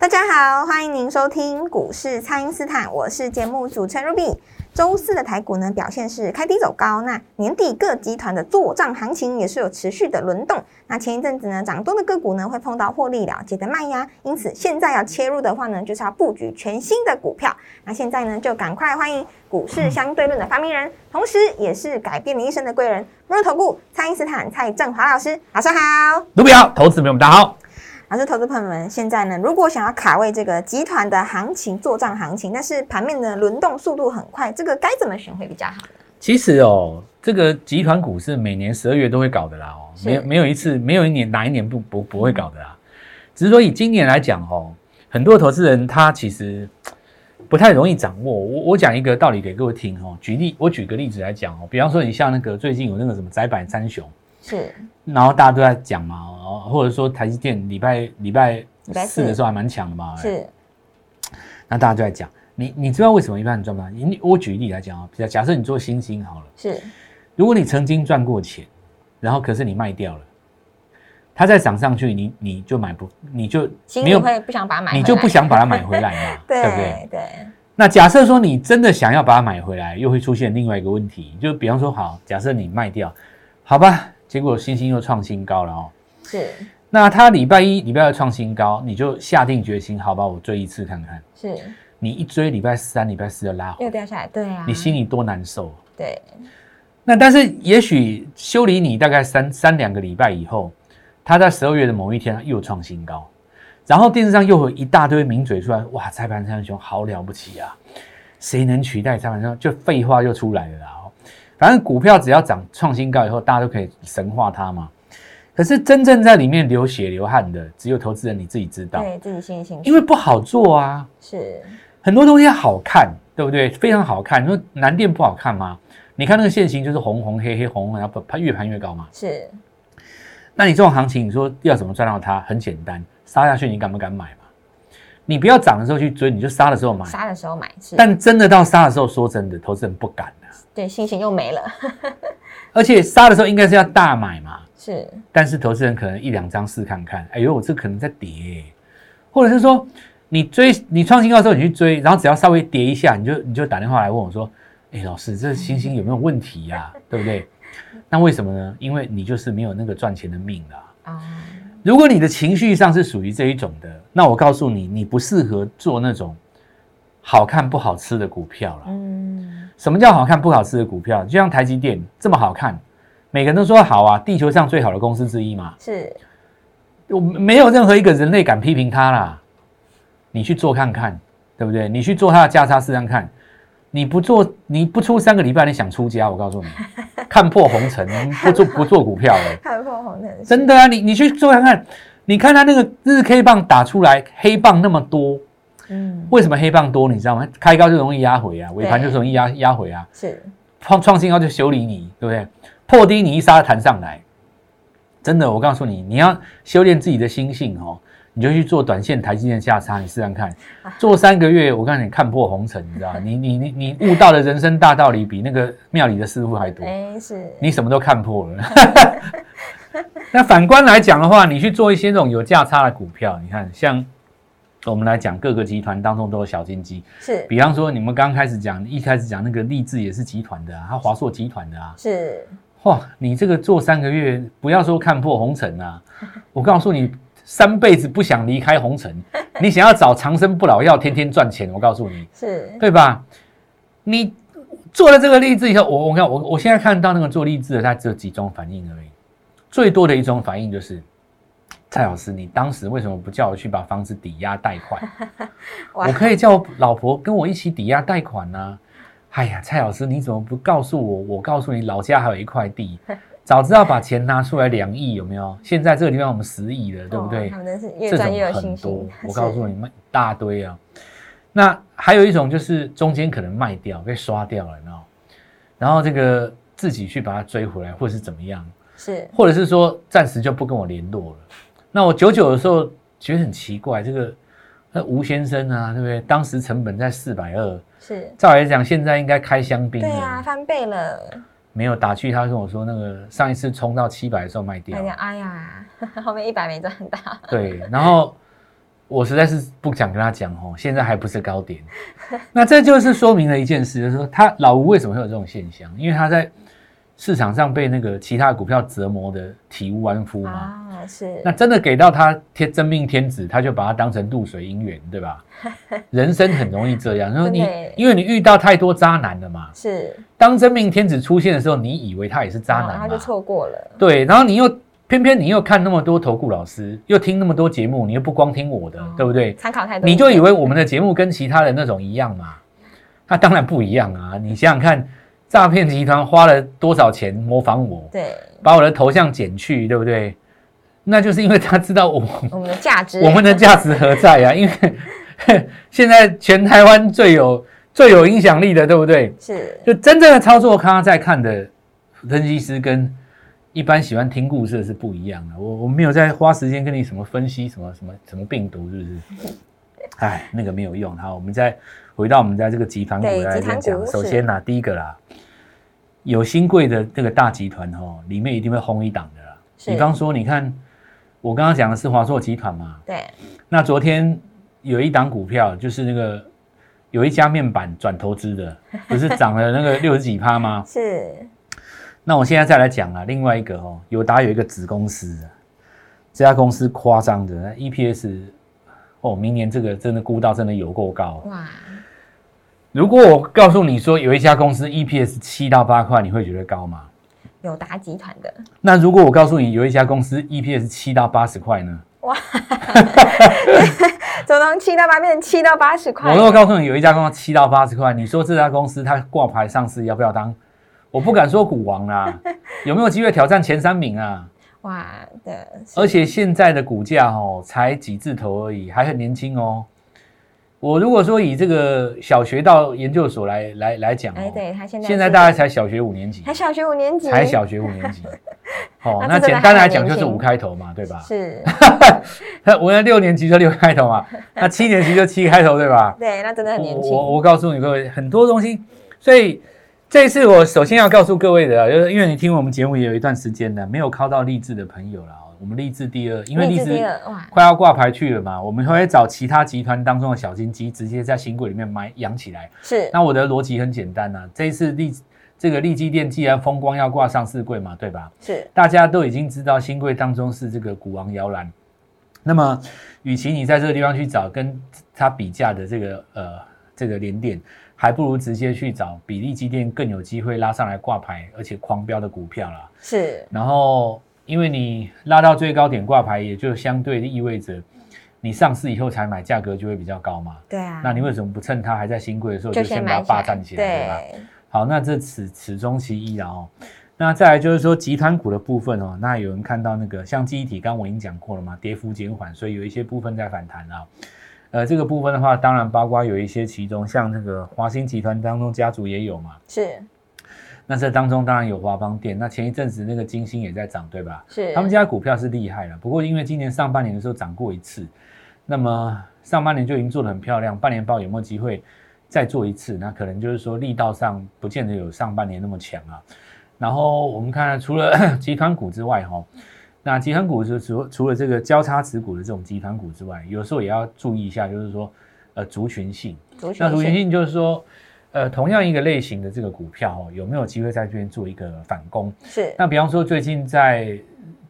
大家好，欢迎您收听股市蔡因斯坦，我是节目主持人 Ruby。周四的台股呢表现是开低走高，那年底各集团的做账行情也是有持续的轮动。那前一阵子呢涨多的个股呢会碰到获利了结的卖压，因此现在要切入的话呢就是要布局全新的股票。那现在呢就赶快欢迎股市相对论的发明人，同时也是改变你一生的贵人——摩尔投顾蔡因斯坦蔡振华老师，早上好。卢比好，投资朋友们大家好。老师，投资朋友们，现在呢，如果想要卡位这个集团的行情、做账行情，但是盘面的轮动速度很快，这个该怎么选会比较好？其实哦，这个集团股是每年十二月都会搞的啦哦，没有没有一次，没有一年哪一年不不不会搞的啦。只是说以今年来讲哦，很多投资人他其实不太容易掌握。我我讲一个道理给各位听哦，举例，我举个例子来讲哦，比方说你像那个最近有那个什么窄板三雄。是，然后大家都在讲嘛，或者说台积电礼拜礼拜四的时候还蛮强的嘛，是。那大家都在讲，你你知道为什么一般人赚不到？你我举例来讲啊，比假设你做星星好了，是。如果你曾经赚过钱，然后可是你卖掉了，它再涨上去，你你就买不，你就没有会不想把它买，你就不想把它买回来嘛，对不对？对。那假设说你真的想要把它买回来，又会出现另外一个问题，就比方说好，假设你卖掉，好吧。结果星星又创新高了哦，是。那他礼拜一、礼拜二创新高，你就下定决心，好吧，我追一次看看。是。你一追，礼拜三、礼拜四就拉回，又掉下来，对啊。你心里多难受。对。那但是也许修理你大概三三两个礼拜以后，他在十二月的某一天又创新高，然后电视上又有一大堆名嘴出来，哇，蔡盘三雄好了不起啊，谁能取代蔡盘三就废话又出来了啦。反正股票只要涨创新高以后，大家都可以神化它嘛。可是真正在里面流血流汗的，只有投资人你自己知道，对自己心里清楚。因为不好做啊，是很多东西好看，对不对？非常好看。你说南电不好看吗？你看那个线型就是红红黑黑红，然后盘越盘越高嘛。是。那你这种行情，你说要怎么赚到它？很简单，杀下去你敢不敢买嘛？你不要涨的时候去追，你就杀的时候买。杀的时候买。但真的到杀的时候，说真的，投资人不敢。对，心情又没了。而且杀的时候应该是要大买嘛，是。但是投资人可能一两张试看看，哎呦，我这可能在跌，或者是说你追你创新高的时候你去追，然后只要稍微跌一下，你就你就打电话来问我说，哎，老师，这星星有没有问题呀？对不对？那为什么呢？因为你就是没有那个赚钱的命啊。啊。如果你的情绪上是属于这一种的，那我告诉你，你不适合做那种好看不好吃的股票了。嗯。什么叫好看不好吃的股票？就像台积电这么好看，每个人都说好啊，地球上最好的公司之一嘛。是，我没有任何一个人类敢批评它啦。你去做看看，对不对？你去做它的价差试看看。你不做，你不出三个礼拜，你想出家？我告诉你，看破红尘，不做不做股票了。看破红尘，真的啊！你你去做看看，你看它那个日 K 棒打出来，黑棒那么多。嗯，为什么黑棒多？你知道吗？开高就容易压回啊，尾盘就容易压压回啊。是创创新高就修理你，对不对？破低你一杀弹上来，真的，我告诉你，你要修炼自己的心性哦，你就去做短线台积电价差，你试试看，做三个月，我告诉你看破红尘，你知道 你你你你悟到的人生大道理比那个庙里的师傅还多。哎，是你什么都看破了。那反观来讲的话，你去做一些这种有价差的股票，你看像。我们来讲各个集团当中都有小金鸡，是。比方说你们刚开始讲，一开始讲那个立志也是集团的啊，他华硕集团的啊，是。哇，你这个做三个月，不要说看破红尘啊，我告诉你，三辈子不想离开红尘，你想要找长生不老药，天天赚钱，我告诉你，是对吧？你做了这个励志以后，我我看我我现在看到那个做励志的，他只有几种反应而已，最多的一种反应就是。蔡老师，你当时为什么不叫我去把房子抵押贷款？我可以叫我老婆跟我一起抵押贷款呢。哎呀，蔡老师，你怎么不告诉我？我告诉你，老家还有一块地，早知道把钱拿出来两亿，有没有？现在这个地方我们十亿了，对不对？他们是越赚越有信心。我告诉你们一大堆啊。那还有一种就是中间可能卖掉被刷掉了，你知道，然后这个自己去把它追回来，或是怎么样，是或者是说暂时就不跟我联络了。那我九九的时候觉得很奇怪，这个那吴先生啊，对不对？当时成本在四百二，是，照来讲现在应该开香槟了。对啊，翻倍了。没有打去，他跟我说那个上一次冲到七百的时候卖掉哎。呀，哎呀，后面一百没赚到。对，然后我实在是不想跟他讲哦，现在还不是高点。那这就是说明了一件事，就是说他老吴为什么会有这种现象？因为他在市场上被那个其他的股票折磨的体无完肤嘛。啊，是。那真的给到他天真命天子，他就把它当成露水姻缘，对吧？人生很容易这样，然后你因为你遇到太多渣男了嘛，是当真命天子出现的时候，你以为他也是渣男嘛？然后就错过了。对，然后你又偏偏你又看那么多投顾老师，又听那么多节目，你又不光听我的，哦对不对？参考太多，你就以为我们的节目跟其他的那种一样嘛？那当然不一样啊！你想想看，诈骗集团花了多少钱模仿我，对把我的头像剪去，对不对？那就是因为他知道我我们的价值，我们的价值何在啊？因为 现在全台湾最有最有影响力的，对不对？是就真正的操作，刚刚在看的分析师跟一般喜欢听故事的是不一样的。我我没有在花时间跟你什么分析什么什么什么病毒，是不是？哎，那个没有用。好，我们再回到我们在这个集团股对来。讲首先呢，第一个啦，有新贵的这个大集团哦，里面一定会轰一档的啦。比方说，你看我刚刚讲的是华硕集团嘛，对那昨天有一档股票，就是那个有一家面板转投资的，不是涨了那个六十几趴吗？是那我现在再来讲啊，另外一个哦，友达有一个子公司啊，这家公司夸张的那 EPS 哦，明年这个真的估到真的有够高。哇，如果我告诉你说有一家公司 EPS 七到八块，你会觉得高吗？友达集团的那如果我告诉你有一家公司 EPS 七到八十块呢？怎么从七到八变成七到八十块？我如果告诉你有一家公司七到八十块，你说这家公司它挂牌上市要不要当？我不敢说股王啦，有没有机会挑战前三名啊？哇的，而且现在的股价哦，才几字头而已，还很年轻哦。我如果说以这个小学到研究所来来来讲哎，哦，对他现在现在大概才小学五年级，才小学五年级，才小学五年级。哦，那简单来讲就是五开头嘛，对吧？是，那 我那六年级就六开头嘛，那七年级就七开头，对吧？对，那真的很年轻。我我我告诉你各位，很多东西，所以这一次我首先要告诉各位的啊，就是因为你听我们节目也有一段时间了，没有靠到励志的朋友了哦，我们励志第二，因为励励志快要挂牌去了嘛，我们会找其他集团当中的小金鸡，直接在新贵里面买养起来。是那我的逻辑很简单呐、这一次利这个利基店既然风光要挂上市柜嘛，对吧？是大家都已经知道新贵当中是这个股王摇篮，那么与其你在这个地方去找跟它比价的这个呃这个连电，还不如直接去找比利基店更有机会拉上来挂牌而且狂飙的股票啦。是然后因为你拉到最高点挂牌，也就相对的意味着你上市以后才买，价格就会比较高嘛。对啊，那你为什么不趁它还在新贵的时候就就先把它霸占起来，对吧？好，那这此此中其一了哦。那再来就是说集团股的部分哦，那有人看到那个像记忆体，刚刚我已经讲过了嘛，跌幅减缓，所以有一些部分在反弹啊。呃，这个部分的话，当然包括有一些其中像那个华兴集团当中家族也有嘛。是那这当中当然有华邦电，那前一阵子那个金星也在涨，对吧？是，他们家股票是厉害了，不过因为今年上半年的时候涨过一次，那么上半年就已经做得很漂亮，半年报有没有机会再做一次？那可能就是说力道上不见得有上半年那么强啊。然后我们看除了 集团股之外，哈，那集团股是除除了这个交叉持股的这种集团股之外，有时候也要注意一下，就是说呃族群性。族群那族群性性就是说，呃，同样一个类型的这个股票哦，有没有机会在这边做一个反攻？是那比方说最近在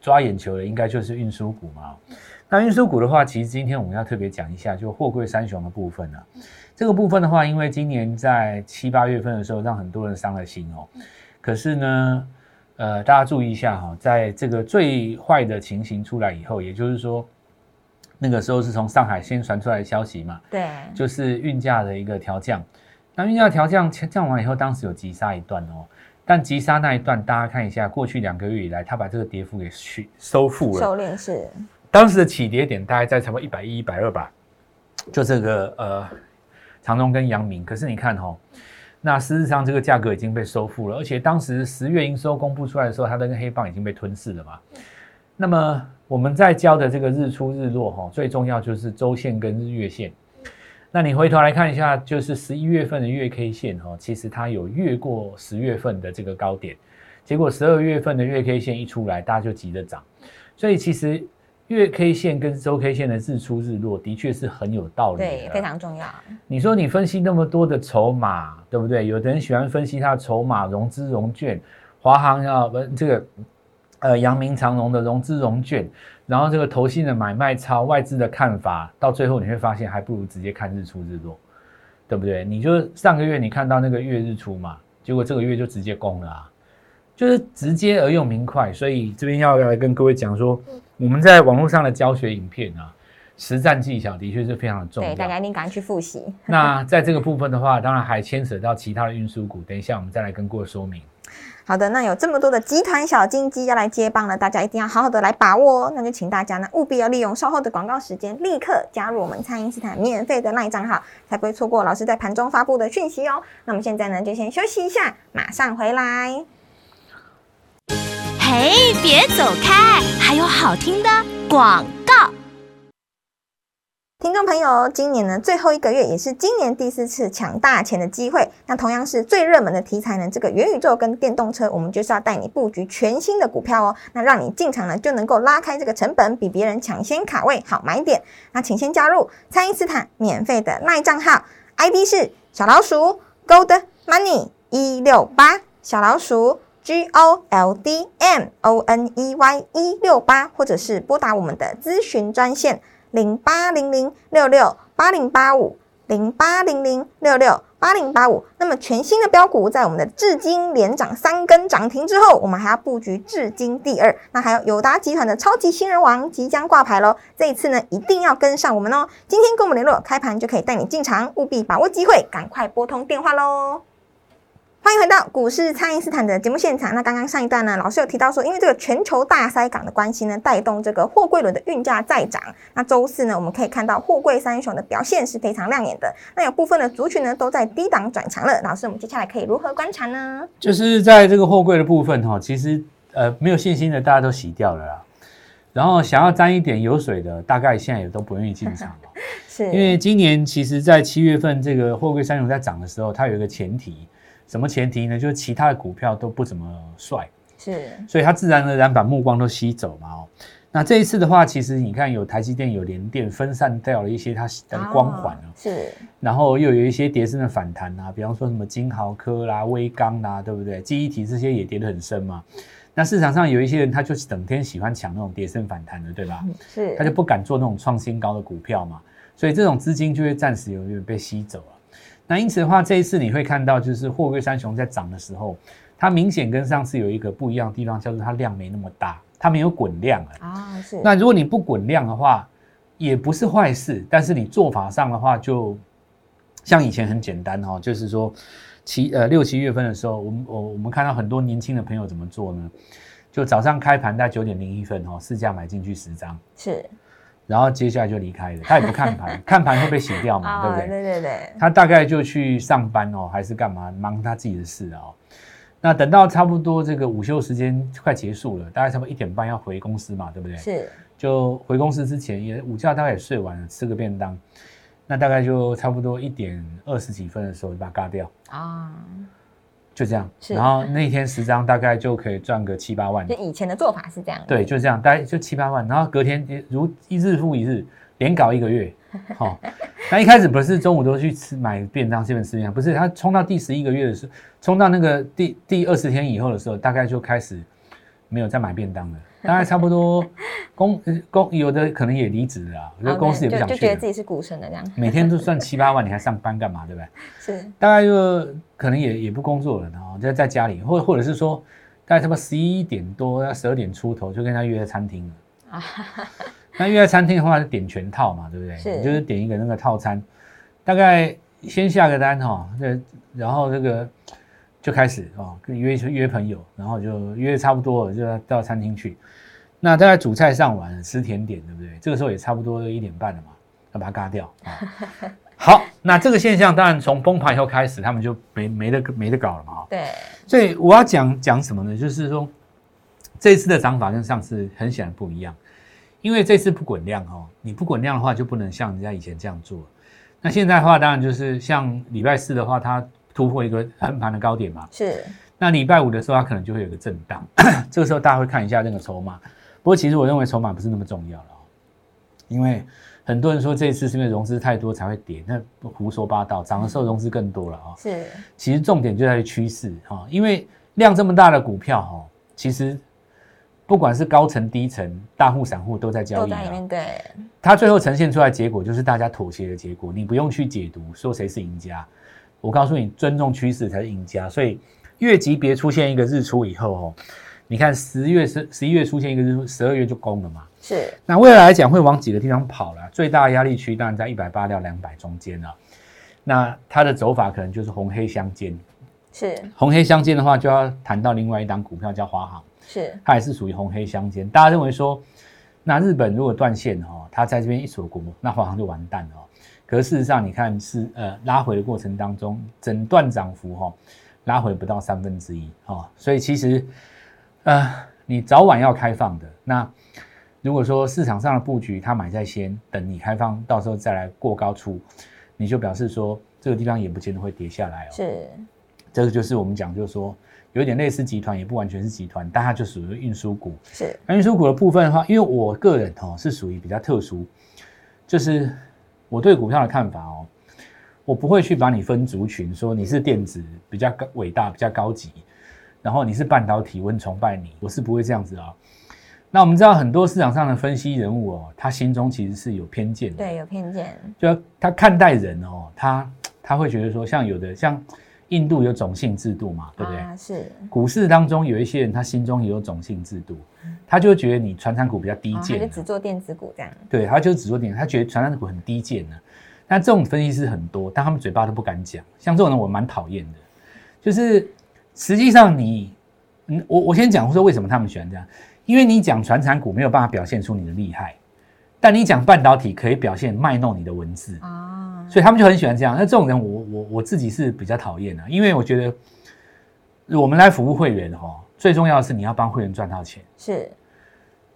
抓眼球的，应该就是运输股嘛。那运输股的话，其实今天我们要特别讲一下，就货柜三雄的部分啊。这个部分的话，因为今年在七八月份的时候，让很多人伤了心哦。可是呢，呃，大家注意一下哈、在这个最坏的情形出来以后，也就是说，那个时候是从上海先传出来的消息嘛，对，就是运价的一个调降。那运价调降降完以后，当时有急杀一段哦，但急杀那一段，大家看一下，过去两个月以来，它把这个跌幅给去收复了。收敛是当时的起跌点大概在差不多一百一、一百二吧，就这个呃长荣跟阳明。可是你看哈、哦，那事实上这个价格已经被收复了，而且当时十月营收公布出来的时候，它的那个黑棒已经被吞噬了嘛。那么我们在教的这个日出日落哈、哦，最重要就是周线跟日月线。那你回头来看一下，就是十一月份的月 K 线哈、哦，其实它有越过十月份的这个高点，结果十二月份的月 K 线一出来，大家就急着涨。所以其实月 K 线跟周 K 线的日出日落的确是很有道理的，对，非常重要。你说你分析那么多的筹码，对不对？有的人喜欢分析它的筹码、融资融券、华航啊，不这个呃阳明长荣的融资融券，然后这个投信的买卖超、外资的看法，到最后你会发现，还不如直接看日出日落，对不对？你就上个月你看到那个月日出嘛，结果这个月就直接攻了啊，就是直接而又明快，所以这边要来跟各位讲说，我们在网络上的教学影片啊。实战技巧的确是非常的重要，对，大家一定赶快去复习。那在这个部分的话，当然还牵扯到其他的运输股，等一下我们再来跟各位说明。好的，那有这么多的集团小金鸡要来接棒了，大家一定要好好的来把握哦。那就请大家呢务必要利用稍后的广告时间，立刻加入我们蔡因斯坦免费的赖账号，才不会错过老师在盘中发布的讯息哦。那我们现在呢，就先休息一下，马上回来。嘿，别走开，还有好听的广告。听众朋友，今年呢最后一个月，也是今年第四次抢大钱的机会。那同样是最热门的题材呢，这个元宇宙跟电动车，我们就是要带你布局全新的股票哦。那让你进场呢就能够拉开这个成本，比别人抢先卡位，好买点。那请先加入蔡因斯坦免费的赖账号，ID 是小老鼠 Gold Money 一六八，小老鼠 G O L D M O N E Y 一六八，或者是拨打我们的咨询专线。零八零零六六八零八五，零八零零六六八零八五。那么全新的标股，在我们的至今连涨三根涨停之后，我们还要布局至今第二。那还有友达集团的超级新人王即将挂牌喽，这一次呢一定要跟上我们哦。今天跟我们联络，开盘就可以带你进场，务必把握机会，赶快拨通电话喽。欢迎回到股市，蔡因斯坦的节目现场。那刚刚上一段呢，老师有提到说，因为这个全球大塞港的关系呢，带动这个货柜轮的运价再涨。那周四呢，我们可以看到货柜三雄的表现是非常亮眼的。那有部分的族群呢，都在低档转强了。老师，我们接下来可以如何观察呢？就是在这个货柜的部分哈，其实呃没有信心的大家都洗掉了啦。然后想要沾一点油水的，大概现在也都不愿意进场了。是因为今年其实，在七月份这个货柜三雄在涨的时候，它有一个前提。什么前提呢？就是其他的股票都不怎么帅，是，所以它自然而然把目光都吸走嘛。哦，那这一次的话，其实你看有台积电、有联电分散掉了一些它的光环哦，是，然后又有一些跌升的反弹啊，比方说什么金豪科啦、微刚啦，对不对？记忆体这些也跌得很深嘛。那市场上有一些人，他就是整天喜欢抢那种跌升反弹的，对吧？是，他就不敢做那种创新高的股票嘛，所以这种资金就会暂时有点被吸走了。那因此的话，这一次你会看到，就是货柜三雄在涨的时候，它明显跟上次有一个不一样的地方，叫做它量没那么大，它没有滚量了。啊，是。那如果你不滚量的话，也不是坏事，但是你做法上的话，就像以前很简单、哦，就是说七呃六七月份的时候，我们我我们看到很多年轻的朋友怎么做呢？就早上开盘在九点零一分、哦，市价买进去十张，是。然后接下来就离开了，他也不看盘，看盘会被洗掉嘛，对不对？对对对。他大概就去上班哦，还是干嘛，忙他自己的事哦。那等到差不多这个午休时间快结束了，大概差不多一点半要回公司嘛，对不对？是。就回公司之前也午觉大概也睡完了，吃个便当，那大概就差不多一点二十几分的时候就把它嘎掉啊。就这样，然后那天十张大概就可以赚个七八万。就以前的做法是这样。对，就这样，大概就七八万。然后隔天如一日复一日，连搞一个月。好、哦，那一开始不是中午都去吃买便当，基本吃便当，不是他冲到第十一个月的时候，冲到那个第第二十天以后的时候，大概就开始没有再买便当了。大概差不多公公有的可能也离职了，我觉得公司也不想去就觉得自己是股神的这样。每天都赚七八万，你还上班干嘛？对不对？是。大概就可能也也不工作了，然后就在家里，或或者是说，大概差不多十一点多要十二点出头，就跟他约在餐厅了。啊，那约在餐厅的话，就点全套嘛，对不对？是。你就是点一个那个套餐，大概先下个单哈，这然后这个就开始哦，跟约约朋友，然后就约差不多了，就要到餐厅去。那大概主菜上完了，吃甜点，对不对？这个时候也差不多一点半了嘛，要把它嘎掉啊。好，那这个现象当然从崩盘以后开始，他们就没没得没得搞了嘛。对，所以我要讲讲什么呢？就是说这次的涨法跟上次很显然不一样，因为这次不滚量哦，你不滚量的话就不能像人家以前这样做。那现在的话，当然就是像礼拜四的话，它突破一个横盘的高点嘛。是，那礼拜五的时候，它可能就会有个震荡，这个时候大家会看一下那个筹码。不过其实我认为筹码不是那么重要了，因为很多人说这一次是因为融资太多才会跌，那胡说八道，涨的时候融资更多了啊。是，其实重点就在于趋势哈，因为量这么大的股票哈，其实不管是高层低层、大户散户都在交易啊。对，它最后呈现出来的结果就是大家妥协的结果，你不用去解读说谁是赢家。我告诉你，尊重趋势才是赢家。所以月级别出现一个日出以后哦，你看十月十十一月出现一个日出，十二月就攻了嘛。是，那未来来讲会往几个地方跑了？最大的压力区当然在一百八到两百中间了。那它的走法可能就是红黑相间，是，红黑相间的话就要谈到另外一档股票叫华航，是，它也是属于红黑相间。大家认为说，那日本如果断线哈、哦，它在这边一锁国，那华航就完蛋了、哦。可是事实上，你看是呃拉回的过程当中，整段涨幅哈、哦、拉回不到三分之一哦，所以其实呃你早晚要开放的。那如果说市场上的布局它买在先，等你开放，到时候再来过高出，你就表示说这个地方也不见得会跌下来哦。是，这个就是我们讲，就是说有点类似集团，也不完全是集团，但它就属于运输股。是，那运输股的部分的话，因为我个人哦是属于比较特殊，就是我对股票的看法哦，我不会去把你分族群，说你是电子比较高伟大、比较高级，然后你是半导体，我崇拜你，我是不会这样子啊、那我们知道很多市场上的分析人物哦，他心中其实是有偏见的，对，有偏见，就他看待人哦，他他会觉得说，像有的像印度有种姓制度嘛，对不对？啊，是，股市当中有一些人，他心中也有种姓制度，他就会觉得你传产股比较低哦他贱啊、就只做电子股这样，对，他就只做点，他觉得传产股很低贱呢、那这种分析师很多，但他们嘴巴都不敢讲。像这种人，我蛮讨厌的。就是实际上你，嗯，我我先讲说为什么他们喜欢这样，因为你讲传产股没有办法表现出你的厉害，但你讲半导体可以表现卖弄你的文字。啊，所以他们就很喜欢这样。那这种人我，我我自己是比较讨厌的，因为我觉得我们来服务会员哈，最重要的是你要帮会员赚到钱，是，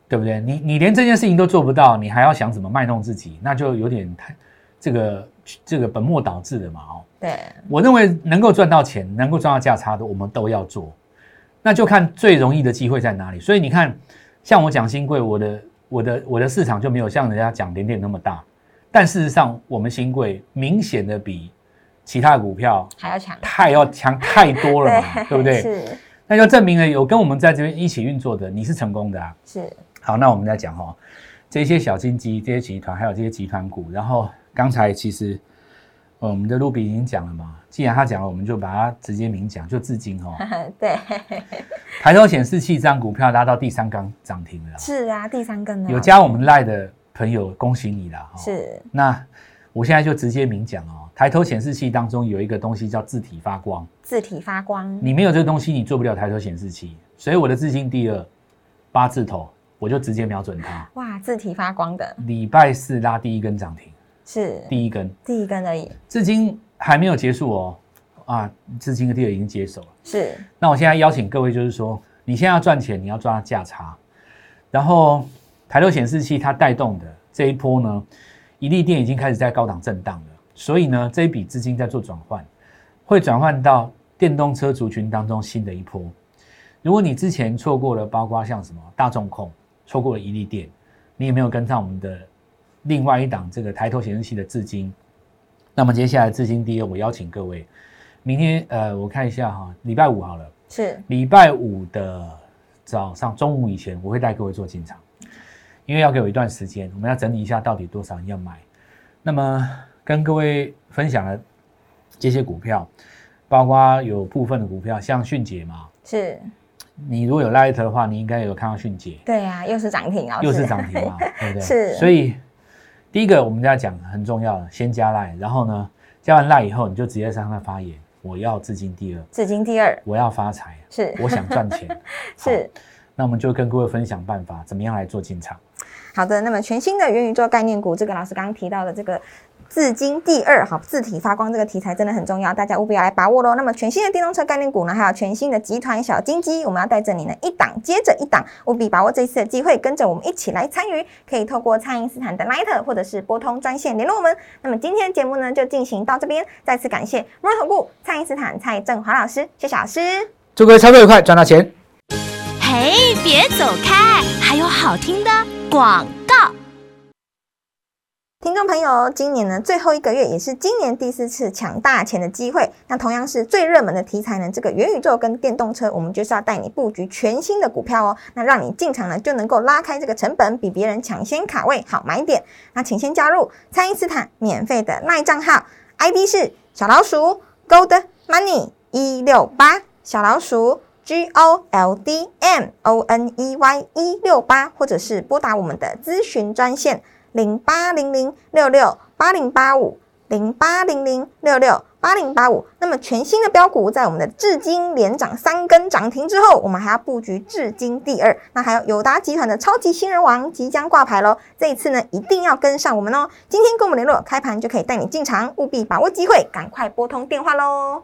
对不对？你你连这件事情都做不到，你还要想怎么卖弄自己，那就有点太这个这个本末倒置了嘛哦。对，我认为能够赚到钱，能够赚到价差的，我们都要做。那就看最容易的机会在哪里。所以你看，像我讲新贵，我的我的我的市场就没有像人家讲点点那么大，但事实上，我们新贵明显的比其他的股票还要强，太要强太多了嘛，对不对？是那就证明了有跟我们在这边一起运作的，你是成功的啊。是，好，那我们再讲哈、哦，这些小金鸡、这些集团，还有这些集团股，然后刚才其实。呃我们的卢比已经讲了嘛，既然他讲了，我们就把它直接明讲，就至今哦，对，抬头显示器这张股票拉到第三根涨停了，是啊，第三根呢，有加我们赖的朋友，恭喜你啦！哦是那我现在就直接明讲哦，抬头显示器当中有一个东西叫字体发光，字体发光，你没有这个东西，你做不了抬头显示器。所以我的至今第二八字头，我就直接瞄准它。哇，字体发光的，礼拜四拉第一根涨停，是第一根，第一根而已，至今还没有结束哦。啊，至今的第二已经接手了。是那我现在邀请各位，就是说，你现在要赚钱，你要抓价差。然后抬头显示器它带动的这一波呢，一利电已经开始在高档震荡了，所以呢，这一笔资金在做转换，会转换到电动车族群当中新的一波。如果你之前错过了，包括像什么大众控，错过了一利电，你也没有跟上我们的另外一档这个抬头显示器的资金，那么接下来资金第二，我邀请各位，明天呃，我看一下哈，礼拜五好了。是礼拜五的早上中午以前，我会带各位做进场，因为要给我一段时间，我们要整理一下到底多少人要买。那么跟各位分享了这些股票，包括有部分的股票，像迅捷嘛，是，你如果有 Light 的话，你应该有看到迅捷，对啊，又是涨停啊，又是涨停嘛，对不对？是所以第一个我们要讲很重要的，先加 Light，然后呢，加完 Light 以后，你就直接上它发言，我要资金第二，至今第二，我要发财，是我想赚钱。是。那我们就跟各位分享办法，怎么样来做进场。好的，那么全新的元宇宙概念股，这个老师刚刚提到的这个字金第二，好，字体发光这个题材真的很重要，大家务必要来把握喽。那么全新的电动车概念股呢，还有全新的集团小金鸡，我们要带着你呢一档接着一档，务必把握这次的机会，跟着我们一起来参与。可以透过蔡因斯坦的 Light 或者是拨通专线联络我们。那么今天的节目呢就进行到这边，再次感谢摩尔投顾蔡因斯坦蔡振华老师，谢谢老师。祝各位操作愉快，赚到钱。嘿，别走开，还有好听的广告。听众朋友，今年呢最后一个月，也是今年第四次抢大钱的机会。那同样是最热门的题材呢，这个元宇宙跟电动车，我们就是要带你布局全新的股票哦。那让你进场呢就能够拉开这个成本，比别人抢先卡位，好买点。那请先加入蔡因斯坦免费的卖账号，ID 是小老鼠 Gold Money 一六八，小老鼠 G O L D M O N E Y 一六八，或者是拨打我们的咨询专线。零八零零六六八零八五，零八零零六六八零八五。那么全新的标股，在我们的至今连涨三根涨停之后，我们还要布局至今第二。那还有友达集团的超级新人王即将挂牌喽！这一次呢，一定要跟上我们哦。今天跟我们联络，开盘就可以带你进场，务必把握机会，赶快拨通电话喽。